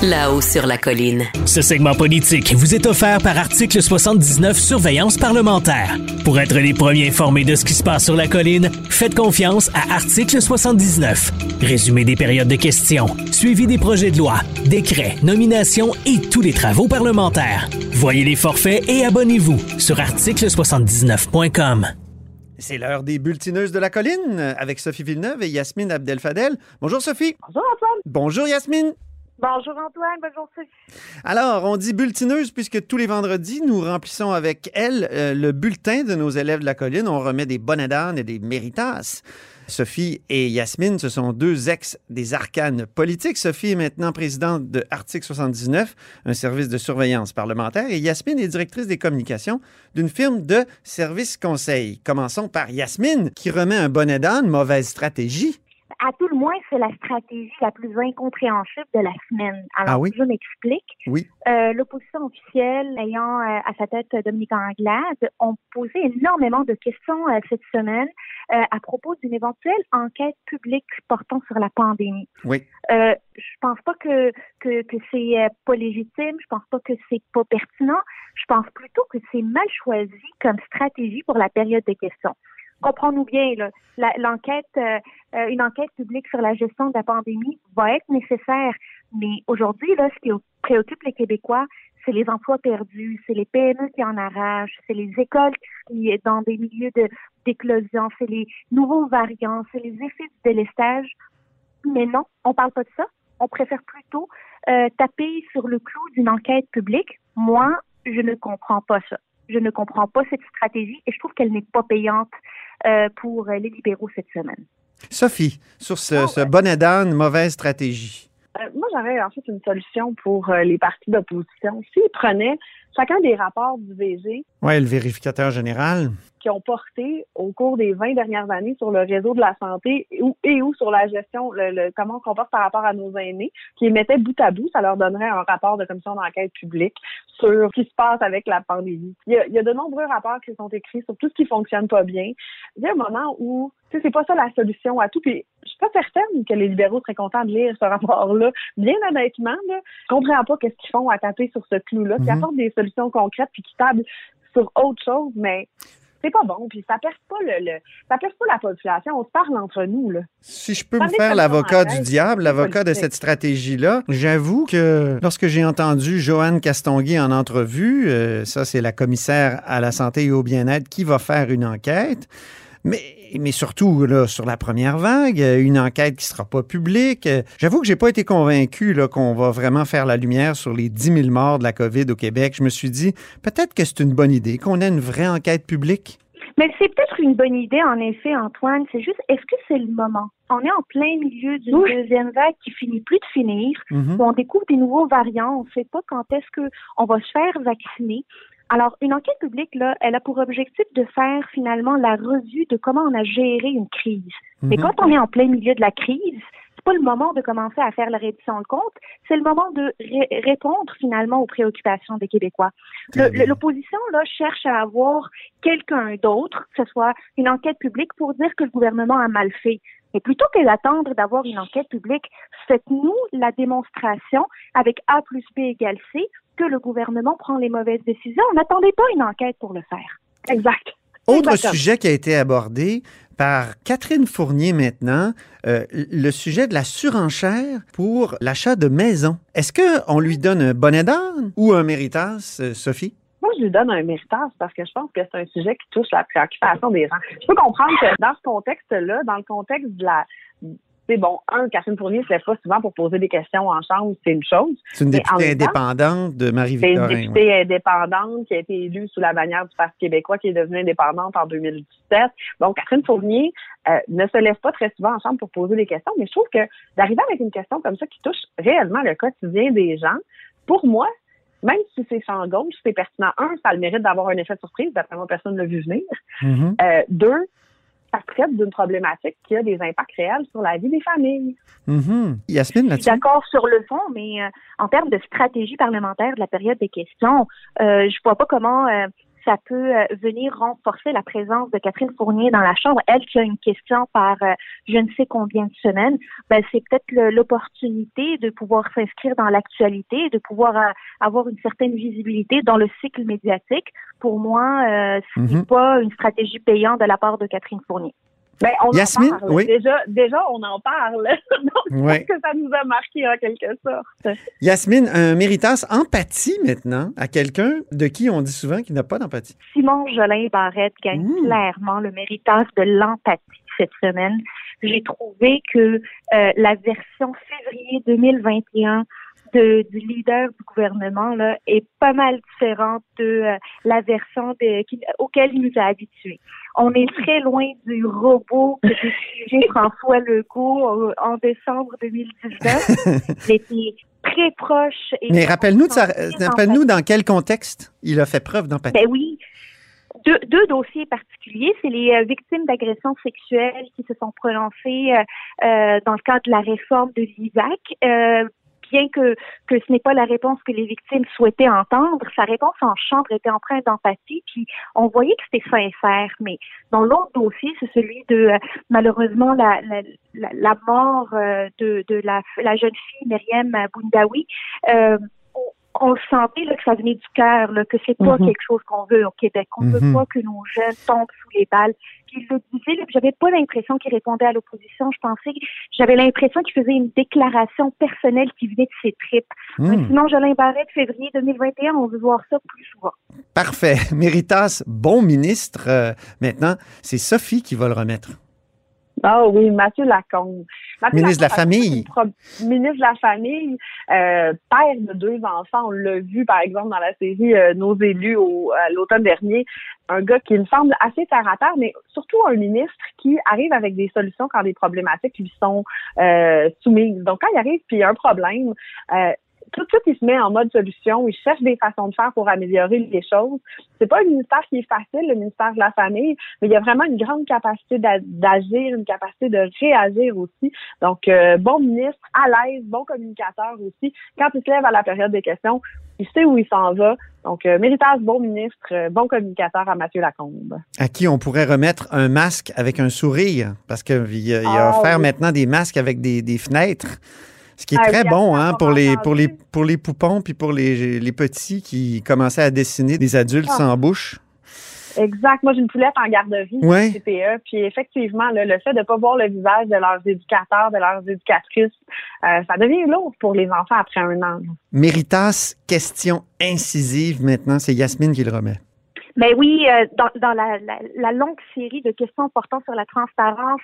Là-haut sur la colline. Ce segment politique vous est offert par Article 79 Surveillance parlementaire. Pour être les premiers informés de ce qui se passe sur la colline, faites confiance à Article 79. Résumé des périodes de questions, suivi des projets de loi, décrets, nominations et tous les travaux parlementaires. Voyez les forfaits et abonnez-vous sur article79.com. C'est l'heure des bulletineuses de la colline avec Sophie Villeneuve et Yasmine Abdel-Fadel. Bonjour Sophie. Bonjour Antoine. Bonjour Yasmine. Bonjour Antoine, bonjour Sophie. Alors, on dit bulletineuse puisque tous les vendredis, nous remplissons avec elle euh, le bulletin de nos élèves de la colline. On remet des bonnets d'âne et des méritas. Sophie et Yasmine, ce sont deux ex des arcanes politiques. Sophie est maintenant présidente de Article 79, un service de surveillance parlementaire, et Yasmine est directrice des communications d'une firme de services conseil. Commençons par Yasmine, qui remet un bonnet d'âne, mauvaise stratégie. À tout le moins, c'est la stratégie la plus incompréhensible de la semaine. Alors, Ah oui? je m'explique. Oui. Euh, L'opposition officielle, ayant euh, à sa tête Dominique Anglade, ont posé énormément de questions euh, cette semaine euh, à propos d'une éventuelle enquête publique portant sur la pandémie. Oui. Euh, je pense pas que que, que c'est euh, pas légitime. Je pense pas que c'est pas pertinent. Je pense plutôt que c'est mal choisi comme stratégie pour la période de questions. Comprends-nous bien, l'enquête, euh, euh, une enquête publique sur la gestion de la pandémie va être nécessaire, mais aujourd'hui, là, ce qui préoccupe les Québécois, c'est les emplois perdus, c'est les PME qui en arrachent, c'est les écoles qui dans des milieux d'éclosion, c'est les nouveaux variants, c'est les effets du délestage. Mais non, on parle pas de ça. On préfère plutôt euh, taper sur le clou d'une enquête publique. Moi, je ne comprends pas ça. Je ne comprends pas cette stratégie et je trouve qu'elle n'est pas payante euh, pour les libéraux cette semaine. Sophie, sur ce, Ah ce bonnet d'âne, mauvaise stratégie. Euh, moi, j'aurais en fait une solution pour euh, les partis d'opposition. S'ils prenaient chacun des rapports du VG Oui, le vérificateur général. qui ont porté au cours des 20 dernières années sur le réseau de la santé et ou, et ou sur la gestion, le, le- comment on comporte par rapport à nos aînés, qui les mettaient bout à bout, ça leur donnerait un rapport de commission d'enquête publique sur ce qui se passe avec la pandémie. Il y a, il y a de nombreux rapports qui sont écrits sur tout ce qui fonctionne pas bien. Il y a un moment où, sais, c'est pas ça la solution à tout. Puis, je suis pas certaine que les libéraux seraient contents de lire ce rapport-là. Bien honnêtement, là, je comprends pas qu'est-ce qu'ils font à taper sur ce clou-là, qui Mhm. apportent des solutions concrètes puis qui tablent sur autre chose, mais c'est pas bon, puis ça perce pas le, le- ça perce pas la population, on se parle entre nous là. Si je peux Ça me faire l'avocat du diable, l'avocat de cette stratégie-là, j'avoue que lorsque j'ai entendu Joanne Castonguay en entrevue, euh, ça c'est la commissaire à la santé et au bien-être qui va faire une enquête, mais, mais surtout là, sur la première vague, une enquête qui sera pas publique. J'avoue que j'ai pas été convaincu là, qu'on va vraiment faire la lumière sur les 10 000 morts de la COVID au Québec. Je me suis dit, peut-être que c'est une bonne idée qu'on ait une vraie enquête publique. Mais c'est peut-être une bonne idée, en effet, Antoine. C'est juste, est-ce que c'est le moment? On est en plein milieu d'une Oui. deuxième vague qui finit plus de finir. Mhm. où on découvre des nouveaux variants, on ne sait pas quand est-ce qu'on va se faire vacciner. Alors, une enquête publique, là, elle a pour objectif de faire finalement la revue de comment on a géré une crise. Mais Mhm. quand on est en plein milieu de la crise, c'est pas le moment de commencer à faire la réduction de compte, c'est le moment de ré- répondre finalement aux préoccupations des Québécois. L'opposition là cherche à avoir quelqu'un d'autre, que ce soit une enquête publique, pour dire que le gouvernement a mal fait. Mais plutôt que d'attendre d'avoir une enquête publique, faites-nous la démonstration avec A plus B égale C que le gouvernement prend les mauvaises décisions. N'attendez pas une enquête pour le faire. Exact. Autre Exactement. sujet qui a été abordé par Catherine Fournier maintenant, euh, le sujet de la surenchère pour l'achat de maisons. Est-ce qu'on lui donne un bonnet d'âne ou un méritas, euh, Sophie? Moi, je lui donne un méritage parce que je pense que c'est un sujet qui touche la préoccupation des gens. Je peux comprendre que dans ce contexte-là, dans le contexte de la bon, un, Catherine Fournier se lève pas souvent pour poser des questions en chambre, c'est une chose. C'est une députée temps, indépendante de C'est une Marie-Victorin. ouais. députée indépendante qui a été élue sous la bannière du Parti québécois, qui est devenue indépendante en 2017. Donc, Catherine Fournier euh, ne se lève pas très souvent en chambre pour poser des questions, mais je trouve que d'arriver avec une question comme ça qui touche réellement le quotidien des gens, pour moi, même si c'est champ gauche, c'est pertinent. Un, ça a le mérite d'avoir un effet de surprise. D'après moi, personne ne l'a vu venir. Mhm. Euh, deux, ça traite d'une problématique qui a des impacts réels sur la vie des familles. Mm-hmm. Yasmine, Je là-dessus? suis d'accord sur le fond, mais euh, en termes de stratégie parlementaire de la période des questions, euh, je vois pas comment euh, ça peut euh, venir renforcer la présence de Catherine Fournier dans la Chambre. Elle qui a une question par euh, je ne sais combien de semaines, ben, c'est peut-être l'opportunité de pouvoir s'inscrire dans l'actualité, de pouvoir euh, avoir une certaine visibilité dans le cycle médiatique. Pour moi, euh, ce n'est Mhm. pas une stratégie payante de la part de Catherine Fournier. Ben, on Yasmine, en parle. oui. Déjà, déjà, on en parle. Donc, Ouais. que ça nous a marqué en quelque sorte. Yasmine, un méritas empathie maintenant à quelqu'un de qui on dit souvent qu'il n'a pas d'empathie. Simon Jolin Barrette gagne Mmh. clairement le méritage de l'empathie cette semaine. J'ai trouvé que euh, la version février 2021 de, du leader du gouvernement là, est pas mal différente de euh, la version de, qui- auquel il nous a habitués. On est très loin du robot que décrivait François Legault euh, en décembre 2019. Il était très proche. Et Mais rappelle-nous très rappelle-nous dans quel contexte il a fait preuve d'empathie. ben oui. Deux, deux dossiers particuliers, c'est les euh, victimes d'agressions sexuelles qui se sont prononcées euh, euh, dans le cadre de la réforme de l'ISAC. Bien que, que ce n'est pas la réponse que les victimes souhaitaient entendre, sa réponse en chambre était empreinte d'empathie, puis on voyait que c'était sincère. Mais dans l'autre dossier, c'est celui de euh, malheureusement la, la, la, mort euh, de, de la, la jeune fille Myriam Boundawi. Euh, on- sentait là, que ça venait du cœur, que c'est pas Mhm. quelque chose qu'on veut au Québec. On ne Mhm. veut pas que nos jeunes tombent sous les balles. Puis il le disait, j'avais pas l'impression qu'il répondait à l'opposition. Je pensais, j'avais l'impression qu'il faisait une déclaration personnelle qui venait de ses tripes. Hmm, Sinon, Jolin Barrette, février 2021, on veut voir ça plus souvent. Parfait. Méritas, bon ministre. Euh, maintenant, c'est Sophie qui va le remettre. Ah oui, Mathieu Lacombe. Mathieu Ministre de la Famille. pro- Ministre de la Famille, euh, père de deux enfants. On l'a vu, par exemple, dans la série euh, Nos élus au, à l'automne dernier. Un gars qui me semble assez terre à terre, mais surtout un ministre qui arrive avec des solutions quand des problématiques lui sont euh, soumises. Donc, quand il arrive puis il y a un problème, euh, tout de suite, il se met en mode solution. Il cherche des façons de faire pour améliorer les choses. C'est pas un ministère qui est facile, le ministère de la Famille, mais il y a vraiment une grande capacité d'a- d'agir, une capacité de réagir aussi. Donc, euh, bon ministre, à l'aise, bon communicateur aussi. Quand il se lève à la période des questions, il sait où il s'en va. Donc, euh, méritage, bon ministre, euh, bon communicateur à Mathieu Lacombe. À qui on pourrait remettre un masque avec un sourire, parce qu'il il a, il a Ah, offert oui. maintenant des masques avec des, des fenêtres. Ce qui est Ah, très bon on hein, pour, les, pour, les, pour les poupons puis pour les, les petits qui commençaient à dessiner des adultes Ah. sans bouche. Exact. Moi, j'ai une poulette en garderie, Ouais. CPE. Puis effectivement, là, le fait de ne pas voir le visage de leurs éducateurs, de leurs éducatrices, euh, ça devient lourd pour les enfants après un an. Méritas, question incisive maintenant, c'est Yasmine qui le remet. Mais oui, euh, dans, dans la, la, la longue série de questions portant sur la transparence,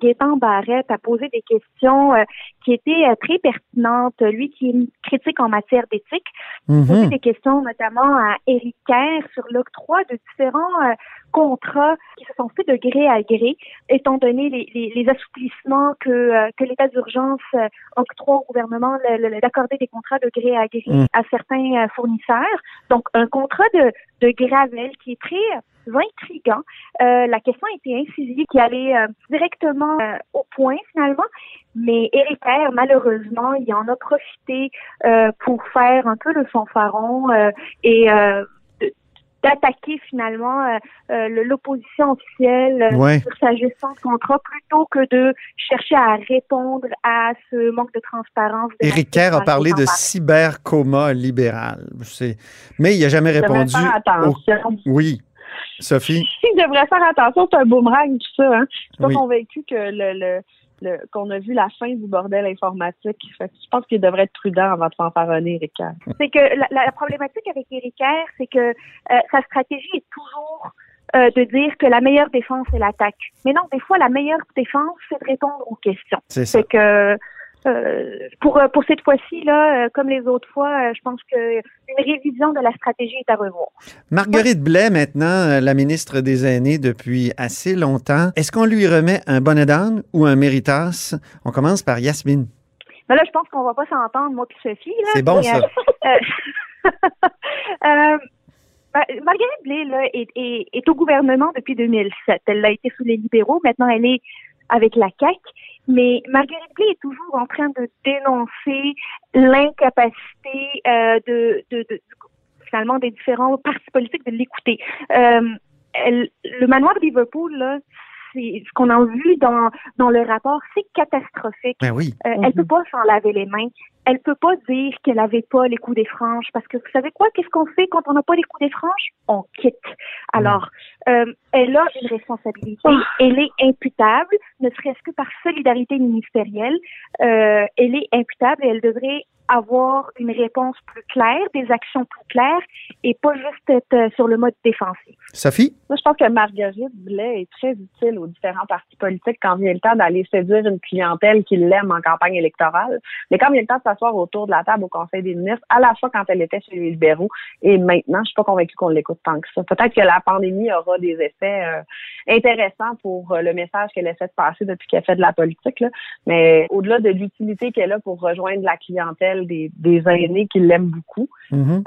Gaétan Barrette a posé des questions euh, qui étaient euh, très pertinentes. Lui qui est critique en matière d'éthique, Mhm. posé des questions notamment à Éric Kerr sur l'octroi de différents euh, contrats qui se sont faits de gré à gré, étant donné les, les, les assouplissements que, euh, que l'état d'urgence euh, octroie au gouvernement d'accorder des contrats de gré à gré Mm. à certains euh, fournisseurs. Donc, un contrat de, de Gravel qui est très intriguant. Euh, la question a été incisive, qui allait euh, directement euh, au point finalement. Mais Kerr, malheureusement, il en a profité euh, pour faire un peu le fanfaron euh, et euh, d'attaquer finalement euh, euh, l'opposition officielle euh, Ouais. sur sa gestion de contrat plutôt que de chercher à répondre à ce manque de transparence. de Éric Kerr a parlé de cybercoma libéral. Mais il n'a jamais Il devrait répondu. faire au- attention. Oui. Sophie, Il devrait faire attention, c'est un boomerang, tout ça. Hein. Je suis pas Oui. convaincue que le- qu'on a vu la fin du bordel informatique. Fait que je pense qu'il devrait être prudent avant de fanfaronner, Ricard. c'est que la, la- problématique avec Éric Kerr, c'est que euh, sa stratégie est toujours euh, de dire que la meilleure défense est l'attaque. Mais non, des fois, la meilleure défense, c'est de répondre aux questions. c'est ça. C'est que euh, pour euh, pour cette fois-ci là, euh, comme les autres fois, euh, je pense que une révision de la stratégie est à revoir. Marguerite Blais, maintenant, la ministre des Aînés depuis assez longtemps. Est-ce qu'on lui remet un bonnet d'âne ou un méritas? On commence par Yasmine. Mais là, je pense qu'on va pas s'entendre, moi puis Sophie. là. C'est bon, Mais, ça. ben, Marguerite Blais là, est, est, est, au gouvernement depuis 2007. Elle l'a été sous les libéraux. Maintenant, elle est avec la CAQ. Mais Marguerite Blais est toujours en train de dénoncer l'incapacité euh, de, de, de, finalement des différents partis politiques de l'écouter. Euh, le manoir de Liverpool, là, ce qu'on a vu dans, dans le rapport, c'est catastrophique. Ben oui. Euh, Elle peut pas s'en laver les mains. Elle peut pas dire qu'elle avait pas les coups des franges parce que vous savez quoi Qu'est-ce qu'on fait quand on n'a pas les coups des franges? On quitte. Alors, euh, elle a une responsabilité. Oh. Elle est imputable, ne serait-ce que par solidarité ministérielle. Euh, elle est imputable et elle devrait avoir une réponse plus claire, des actions plus claires et pas juste être euh, sur le mode défensif. Sophie? Moi, je pense que Marguerite Blais est très utile aux différents partis politiques quand vient le temps d'aller séduire une clientèle qui l'aime en campagne électorale. Mais quand vient le temps de s'asseoir autour de la table au Conseil des ministres, à la fois quand elle était chez les libéraux et maintenant, je suis pas convaincue qu'on l'écoute tant que ça. Peut-être que la pandémie aura des effets euh, intéressants pour euh, le message qu'elle essaie de passer depuis qu'elle fait de la politique. Là. Mais au-delà de l'utilité qu'elle a pour rejoindre la clientèle des, aînés qui l'aiment beaucoup. Mm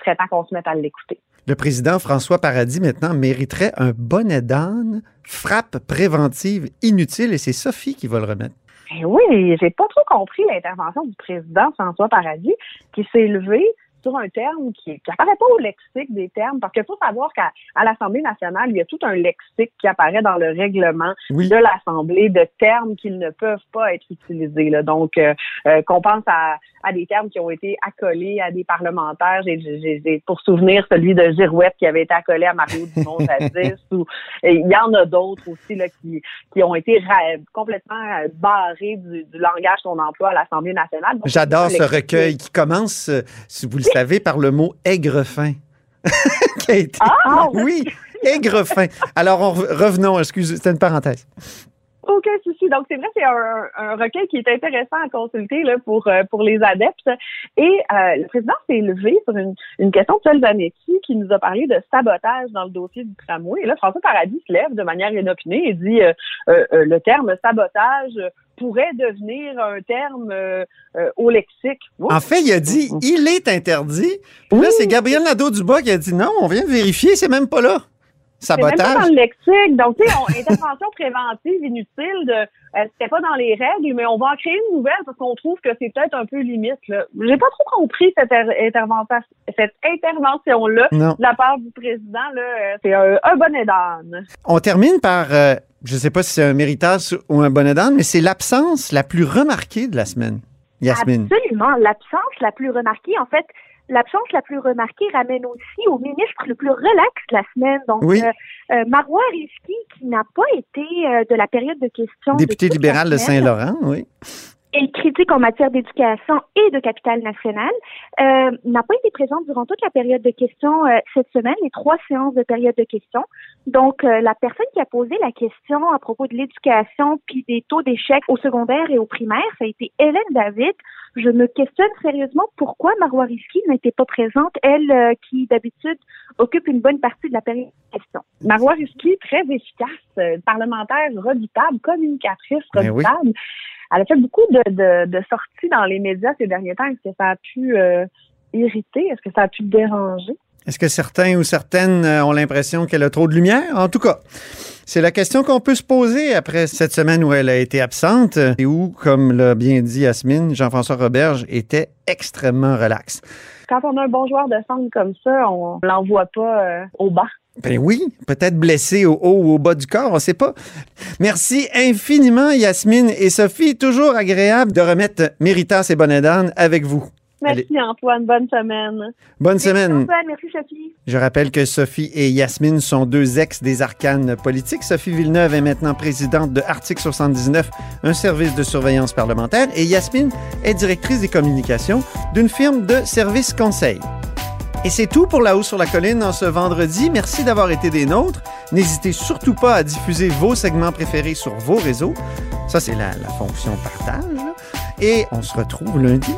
très temps qu'on se mette à l'écouter. Le président François Paradis, maintenant, mériterait un bonnet d'âne, frappe préventive inutile, et c'est Sophie qui va le remettre. Eh oui, j'ai pas trop compris l'intervention du président François Paradis qui s'est levé sur un terme qui n'apparaît pas au lexique des termes, parce qu'il faut savoir qu'à l'Assemblée nationale, il y a tout un lexique qui apparaît dans le règlement de l'Assemblée de termes qui ne peuvent pas être utilisés. Là. Donc, euh, euh, qu'on pense à, à, des termes qui ont été accolés à des parlementaires. J'ai pour souvenir celui de Girouette qui avait été accolé à Mario Dumont jadis. ou il y en a d'autres aussi là, qui, qui ont été complètement euh, barrés du, du langage qu'on emploie à l'Assemblée nationale. J'adore ce recueil qui commence, si vous le savez, par le mot aigrefin. qui a été... Ah! Oui, aigrefin. Alors, revenons, excusez, c'était une parenthèse. Aucun souci. Donc, c'est vrai, c'est un, un, recueil qui est intéressant à consulter là, pour, euh, pour les adeptes. Et euh, le président s'est levé sur une, une question de Paul Zanetti qui nous a parlé de sabotage dans le dossier du tramway. Et là, François Paradis se lève de manière inopinée et dit euh, le terme sabotage pourrait devenir un terme au lexique. En fait, il a dit il est interdit. Là, c'est Gabriel Nadeau-Dubois qui a dit non, on vient de vérifier, c'est même pas là. Sabotage. C'est même pas dans le lexique. Donc, tu sais, intervention préventive inutile de euh, c'était pas dans les règles, mais on va en créer une nouvelle parce qu'on trouve que c'est peut-être un peu limite. Là. J'ai pas trop compris cette, intervention, cette intervention-là de la part du président. Là, euh, c'est un, un bonnet d'âne. On termine par, euh, je sais pas si c'est un méritage ou un bonnet d'âne, mais c'est l'absence la plus remarquée de la semaine. Yasmine. Absolument, l'absence la plus remarquée. En fait, l'absence la plus remarquée ramène aussi au ministre le plus relax de la semaine. Donc, oui. euh, euh Marois Risky, qui n'a pas été euh, de la période de questions. Député libéral de Saint-Laurent, oui et critique en matière d'éducation et de capital national, euh, n'a pas été présente durant toute la période de questions euh, cette semaine, les trois séances de période de questions. Donc, euh, la personne qui a posé la question à propos de l'éducation puis des taux d'échec au secondaire et au primaire, ça a été Hélène David. Je me questionne sérieusement pourquoi Marois Risky n'était pas présente, elle euh, qui d'habitude occupe une bonne partie de la période de questions. Marois Risky, très efficace, parlementaire redoutable, communicatrice ben redoutable. Elle a fait beaucoup de, de, sorties dans les médias ces derniers temps. Est-ce que ça a pu euh, irriter? Est-ce que ça a pu déranger? Est-ce que certains ou certaines euh, ont l'impression qu'elle a trop de lumière? En tout cas, c'est la question qu'on peut se poser après cette semaine où elle a été absente et où, comme l'a bien dit Yasmine, Jean-François Roberge était extrêmement relax. Quand on a un bon joueur de centre comme ça, on l'envoie pas euh, au bas. Ben oui, peut-être blessé au haut ou au bas du corps, on ne sait pas. Merci infiniment, Yasmine et Sophie. Toujours agréable de remettre Méritas et Bonnedan avec vous. Merci Antoine, bonne semaine. Bonne semaine. Antoine, merci Sophie. Je rappelle que Sophie et Yasmine sont deux ex des arcanes politiques. Sophie Villeneuve est maintenant présidente de Article 79, un service de surveillance parlementaire, et Yasmine est directrice des communications d'une firme de services conseil. Et c'est tout pour La Haut sur la Colline en ce vendredi. Merci d'avoir été des nôtres. N'hésitez surtout pas à diffuser vos segments préférés sur vos réseaux. Ça, c'est la, la fonction partage. Et on se retrouve lundi